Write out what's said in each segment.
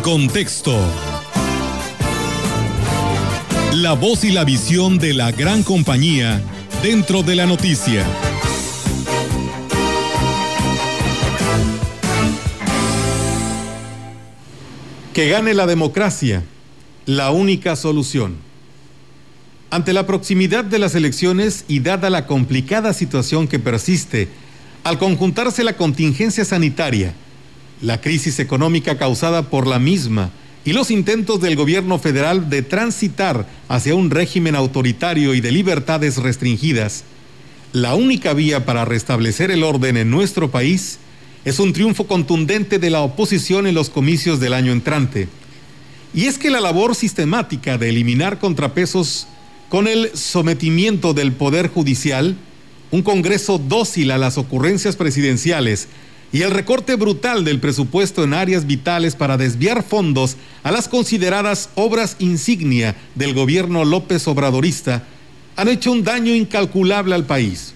contexto. La voz y la visión de la gran compañía dentro de la noticia. Que gane la democracia, la única solución. Ante la proximidad de las elecciones y dada la complicada situación que persiste, al conjuntarse la contingencia sanitaria, la crisis económica causada por la misma y los intentos del gobierno federal de transitar hacia un régimen autoritario y de libertades restringidas, la única vía para restablecer el orden en nuestro país es un triunfo contundente de la oposición en los comicios del año entrante. Y es que la labor sistemática de eliminar contrapesos con el sometimiento del Poder Judicial, un Congreso dócil a las ocurrencias presidenciales y el recorte brutal del presupuesto en áreas vitales para desviar fondos a las consideradas obras insignia del gobierno López Obradorista han hecho un daño incalculable al país.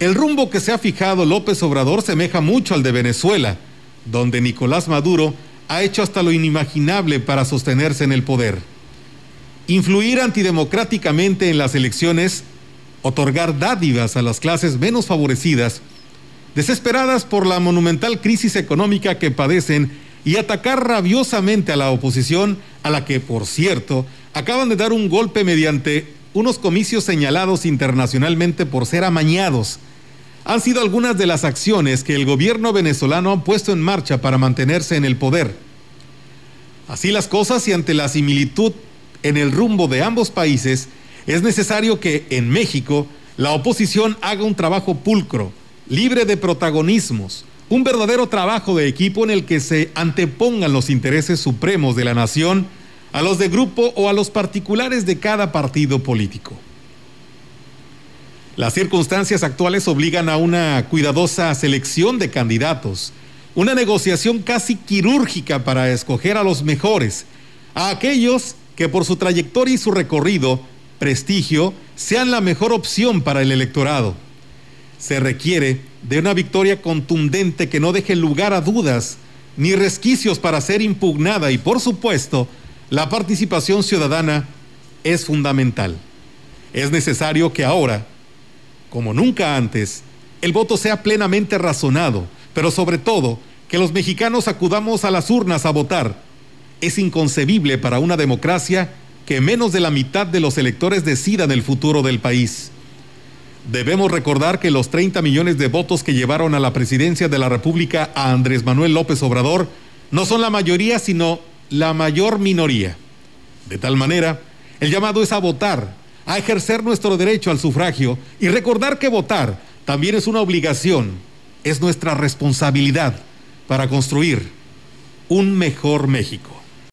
El rumbo que se ha fijado López Obrador semeja mucho al de Venezuela, donde Nicolás Maduro ha hecho hasta lo inimaginable para sostenerse en el poder. Influir antidemocráticamente en las elecciones, otorgar dádivas a las clases menos favorecidas, desesperadas por la monumental crisis económica que padecen y atacar rabiosamente a la oposición, a la que, por cierto, acaban de dar un golpe mediante unos comicios señalados internacionalmente por ser amañados, han sido algunas de las acciones que el gobierno venezolano ha puesto en marcha para mantenerse en el poder. Así las cosas y ante la similitud en el rumbo de ambos países, es necesario que en México la oposición haga un trabajo pulcro, libre de protagonismos, un verdadero trabajo de equipo en el que se antepongan los intereses supremos de la nación a los de grupo o a los particulares de cada partido político. Las circunstancias actuales obligan a una cuidadosa selección de candidatos, una negociación casi quirúrgica para escoger a los mejores, a aquellos que por su trayectoria y su recorrido, prestigio, sean la mejor opción para el electorado. Se requiere de una victoria contundente que no deje lugar a dudas ni resquicios para ser impugnada y, por supuesto, la participación ciudadana es fundamental. Es necesario que ahora, como nunca antes, el voto sea plenamente razonado, pero sobre todo que los mexicanos acudamos a las urnas a votar. Es inconcebible para una democracia que menos de la mitad de los electores decidan el futuro del país. Debemos recordar que los 30 millones de votos que llevaron a la presidencia de la República a Andrés Manuel López Obrador no son la mayoría, sino la mayor minoría. De tal manera, el llamado es a votar, a ejercer nuestro derecho al sufragio y recordar que votar también es una obligación, es nuestra responsabilidad para construir un mejor México.